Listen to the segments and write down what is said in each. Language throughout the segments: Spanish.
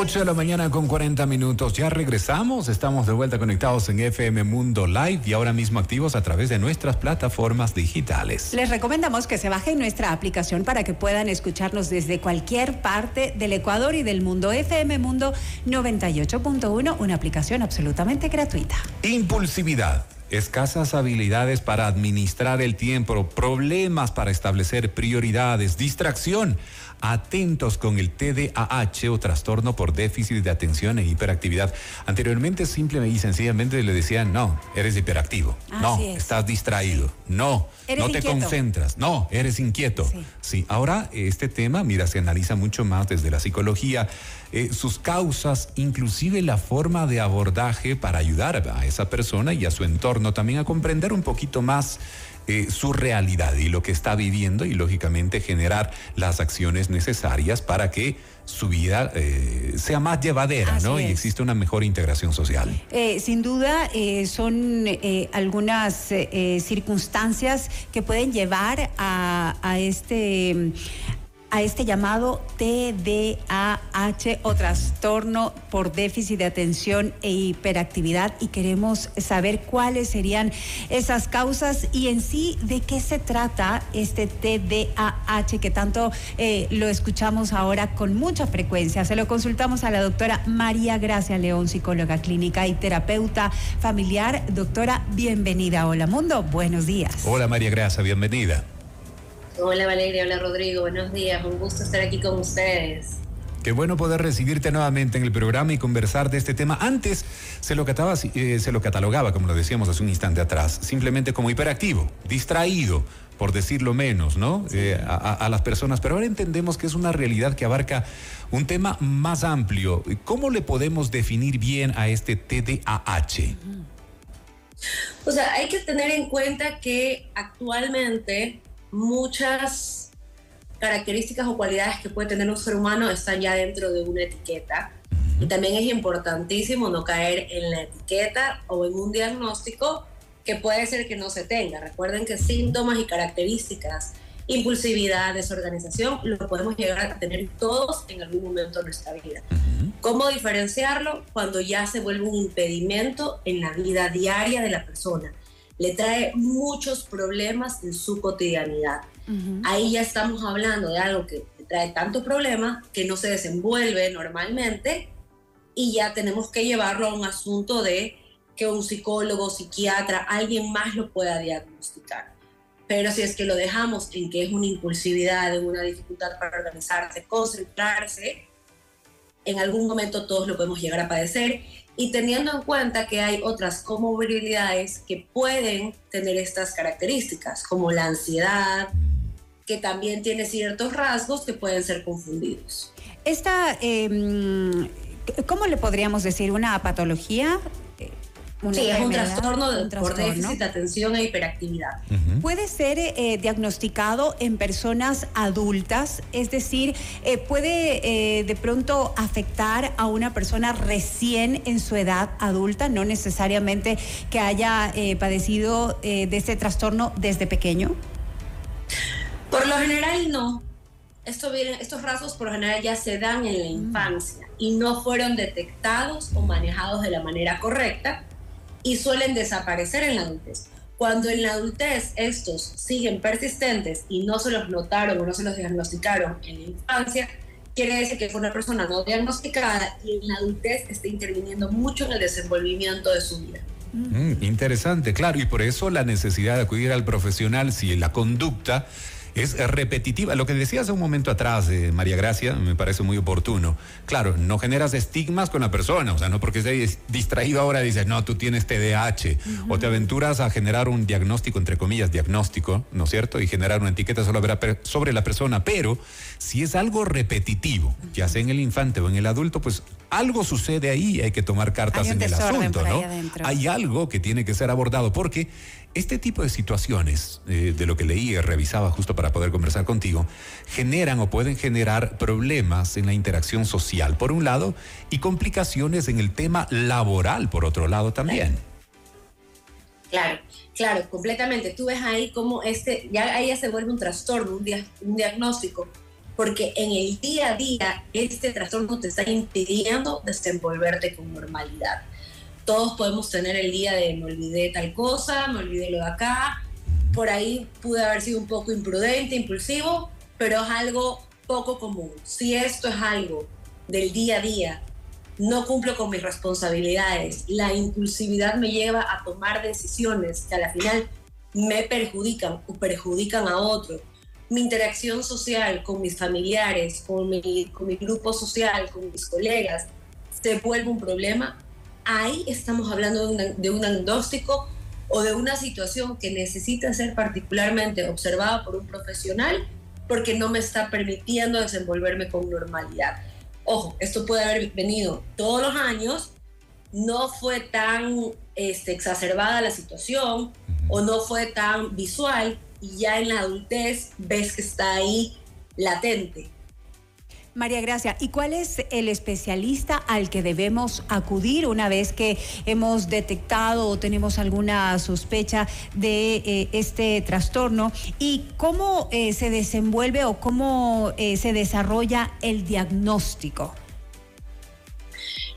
8 de la mañana con 40 minutos. Ya regresamos. Estamos de vuelta conectados en FM Mundo Live y ahora mismo activos a través de nuestras plataformas digitales. Les recomendamos que se bajen nuestra aplicación para que puedan escucharnos desde cualquier parte del Ecuador y del mundo. FM Mundo 98.1, una aplicación absolutamente gratuita. Impulsividad escasas habilidades para administrar el tiempo, problemas para establecer prioridades, distracción atentos con el TDAH o trastorno por déficit de atención e hiperactividad. Anteriormente simplemente y sencillamente le decían, no, eres hiperactivo, no, estás distraído, no, no te concentras, no, eres inquieto. Sí. ahora este tema, mira, se analiza mucho más desde la psicología, eh, sus causas, inclusive la forma de abordaje para ayudar a esa persona y a su entorno también a comprender un poquito más eh, su realidad y lo que está viviendo y lógicamente generar las acciones necesarias para que su vida eh, sea más llevadera, ¿no? Y existe una mejor integración social. Eh, sin duda, son algunas circunstancias que pueden llevar a, a este a este llamado TDAH o trastorno por déficit de atención e hiperactividad y queremos saber cuáles serían esas causas y en sí de qué se trata este TDAH que tanto eh, lo escuchamos ahora con mucha frecuencia. Se lo consultamos a la doctora María Gracia León, psicóloga clínica y terapeuta familiar. Doctora, bienvenida. Hola Mundo, buenos días. Hola María Gracia, bienvenida. Hola Valeria, hola Rodrigo, buenos días, un gusto estar aquí con ustedes. Qué bueno poder recibirte nuevamente en el programa y conversar de este tema. Antes se lo, eh, se lo catalogaba, como lo decíamos hace un instante atrás, simplemente como hiperactivo, distraído, por decirlo menos, ¿no? Eh, a, las personas. Pero ahora entendemos que es una realidad que abarca un tema más amplio. ¿Cómo le podemos definir bien a este TDAH? O sea, hay que tener en cuenta que actualmente muchas características o cualidades que puede tener un ser humano están ya dentro de una etiqueta. Y también es importantísimo no caer en la etiqueta o en un diagnóstico que puede ser que no se tenga. Recuerden que síntomas y características, impulsividad, desorganización, lo podemos llegar a tener todos en algún momento de nuestra vida. ¿Cómo diferenciarlo? Cuando ya se vuelve un impedimento en la vida diaria de la persona le trae muchos problemas en su cotidianidad. Ahí ya estamos hablando de algo que trae tanto problema que no se desenvuelve normalmente y ya tenemos que llevarlo a un asunto de que un psicólogo, psiquiatra, alguien más lo pueda diagnosticar. Pero si es que lo dejamos en que es una impulsividad, en una dificultad para organizarse, concentrarse, en algún momento todos lo podemos llegar a padecer y teniendo en cuenta que hay otras comorbilidades que pueden tener estas características, como la ansiedad, que también tiene ciertos rasgos que pueden ser confundidos. Esta, em, ¿cómo le podríamos decir? ¿Una patología? Sí, es un trastorno, por déficit de atención e hiperactividad. ¿Puede ser eh, diagnosticado en personas adultas? Es decir, eh, ¿puede eh, de pronto afectar a una persona recién en su edad adulta, no necesariamente que haya padecido de este trastorno desde pequeño? Por lo general no. Esto estos rasgos por lo general ya se dan en la mm. infancia y no fueron detectados o manejados de la manera correcta y suelen desaparecer en la adultez. Cuando en la adultez estos siguen persistentes y no se los notaron o no se los diagnosticaron en la infancia, quiere decir que fue una persona no diagnosticada y en la adultez está interviniendo mucho en el desenvolvimiento de su vida. Mm, interesante, claro, y por eso la necesidad de acudir al profesional si la conducta es repetitiva. Lo que decía hace un momento atrás, eh, María Gracia, me parece muy oportuno. Claro, no generas estigmas con la persona, o sea, no porque estés distraído ahora dices, no, tú tienes TDAH, o te aventuras a generar un diagnóstico, entre comillas, diagnóstico, ¿no es cierto? Y generar una etiqueta sobre la persona, pero si es algo repetitivo, ya sea en el infante o en el adulto, pues algo sucede ahí, hay que tomar cartas en el asunto, ¿no? Hay algo que tiene que ser abordado, porque este tipo de situaciones, eh, de lo que leí y revisaba justo para poder conversar contigo, generan o pueden generar problemas en la interacción social, por un lado, y complicaciones en el tema laboral, por otro lado también. Claro, claro, completamente. Tú ves ahí cómo este, ya ahí se vuelve un trastorno, un, un diagnóstico porque en el día a día este trastorno te está impidiendo desenvolverte con normalidad. Todos podemos tener el día de me olvidé tal cosa, me olvidé lo de acá, por ahí pude haber sido un poco imprudente, impulsivo, pero es algo poco común. Si esto es algo del día a día, no cumplo con mis responsabilidades, la impulsividad me lleva a tomar decisiones que a la final me perjudican o perjudican a otro. Mi interacción social con mis familiares, con mi, con mi grupo social, con mis colegas, se vuelve un problema. Ahí estamos hablando de, un de un diagnóstico o de una situación que necesita ser particularmente observada por un profesional porque no me está permitiendo desenvolverme con normalidad. Ojo, esto puede haber venido todos los años, no fue tan este, exacerbada la situación o no fue tan visual y ya en la adultez ves que está ahí latente. María Gracia, ¿y cuál es el especialista al que debemos acudir una vez que hemos detectado o tenemos alguna sospecha de eh, este trastorno? ¿Y cómo eh, se desenvuelve o cómo eh, se desarrolla el diagnóstico?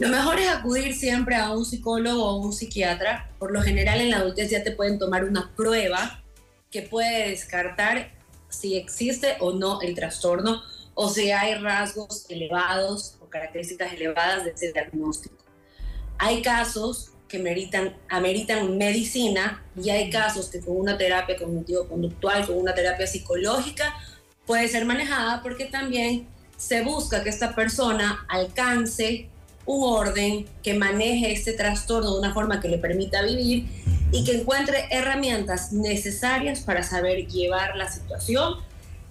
Lo mejor es acudir siempre a un psicólogo o un psiquiatra. Por lo general en la adultez ya te pueden tomar una prueba que puede descartar si existe o no el trastorno o si hay rasgos elevados o características elevadas de ese diagnóstico. Hay casos que meritan, ameritan medicina y hay casos que con una terapia cognitivo-conductual, con una terapia psicológica, puede ser manejada porque también se busca que esta persona alcance un orden que maneje este trastorno de una forma que le permita vivir y que encuentre herramientas necesarias para saber llevar la situación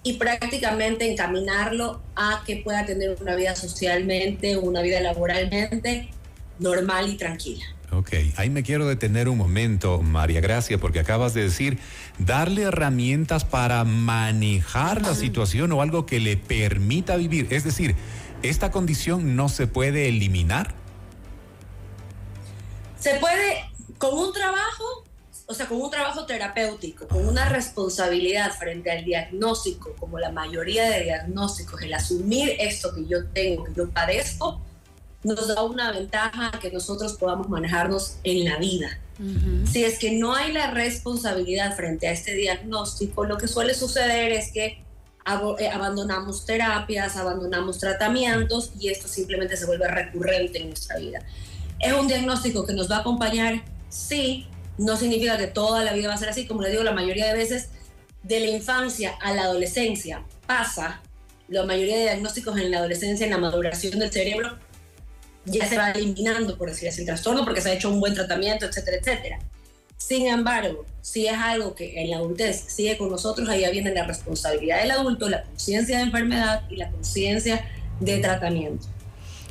y prácticamente encaminarlo a que pueda tener una vida socialmente, una vida laboralmente normal y tranquila. Ok, ahí me quiero detener un momento, María Gracia, porque acabas de decir darle herramientas para manejar la situación o algo que le permita vivir. Es decir, ¿esta condición no se puede eliminar? Se puede, con un trabajo, o sea, con un trabajo terapéutico, con una responsabilidad frente al diagnóstico, como la mayoría de diagnósticos, el asumir esto que yo tengo, que yo padezco, nos da una ventaja que nosotros podamos manejarnos en la vida. Si es que no hay la responsabilidad frente a este diagnóstico, lo que suele suceder es que eh, abandonamos terapias, abandonamos tratamientos y esto simplemente se vuelve recurrente en nuestra vida. ¿Es un diagnóstico que nos va a acompañar? Sí, no significa que toda la vida va a ser así, como le digo, la mayoría de veces de la infancia a la adolescencia pasa, la mayoría de diagnósticos en la adolescencia, en la maduración del cerebro, ya se va eliminando, por decir así, el trastorno, porque se ha hecho un buen tratamiento, etcétera, etcétera. Sin embargo, si es algo que en la adultez sigue con nosotros, ahí viene la responsabilidad del adulto, la conciencia de enfermedad y la conciencia de tratamiento.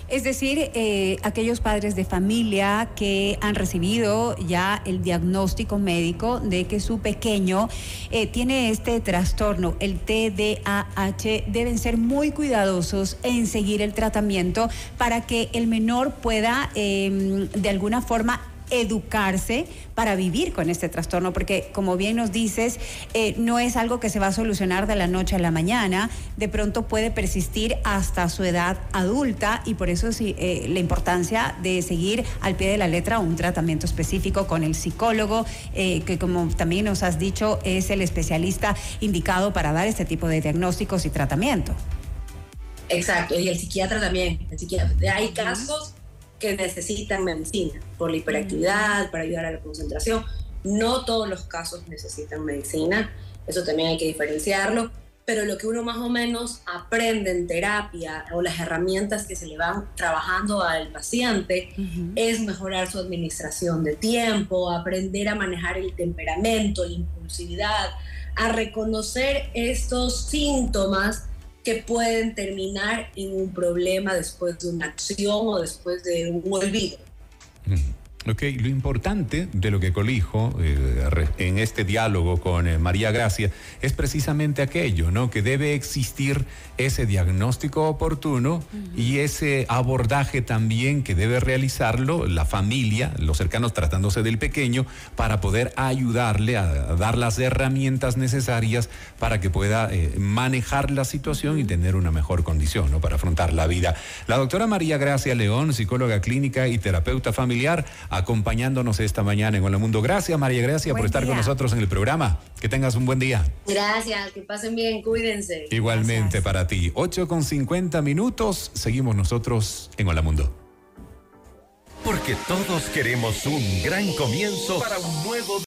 Es decir, eh, aquellos padres de familia que han recibido ya el diagnóstico médico de que su pequeño eh, tiene este trastorno, el TDAH, deben ser muy cuidadosos en seguir el tratamiento para que el menor pueda em, de alguna forma educarse para vivir con este trastorno, porque como bien nos dices, eh, no es algo que se va a solucionar de la noche a la mañana, de pronto puede persistir hasta su edad adulta y por eso sí, eh, la importancia de seguir al pie de la letra un tratamiento específico con el psicólogo, eh, que como también nos has dicho, es el especialista indicado para dar este tipo de diagnósticos y tratamiento. Exacto, y el psiquiatra también. El psiquiatra. Hay casos que necesitan medicina por la hiperactividad, para ayudar a la concentración. No todos los casos necesitan medicina, eso también hay que diferenciarlo, pero lo que uno más o menos aprende en terapia o las herramientas que se le van trabajando al paciente es mejorar su administración de tiempo, aprender a manejar el temperamento, la impulsividad, a reconocer estos síntomas que pueden terminar en un problema después de una acción o después de un olvido. Ok, lo importante de lo que colijo eh, en este diálogo con eh, María Gracia es precisamente aquello, ¿no? Que debe existir ese diagnóstico oportuno y ese abordaje también que debe realizarlo la familia, los cercanos tratándose del pequeño, para poder ayudarle a, dar las herramientas necesarias para que pueda eh, manejar la situación y tener una mejor condición, ¿no? Para afrontar la vida. La doctora María Gracia León, psicóloga clínica y terapeuta familiar, acompañándonos esta mañana en Hola Mundo. Gracias, María Gracia, por estar con nosotros en el programa. Que tengas un buen día. Gracias, que pasen bien, cuídense. Igualmente para ti. 8 con 50 minutos, seguimos nosotros en Hola Mundo. Porque todos queremos un gran comienzo para un nuevo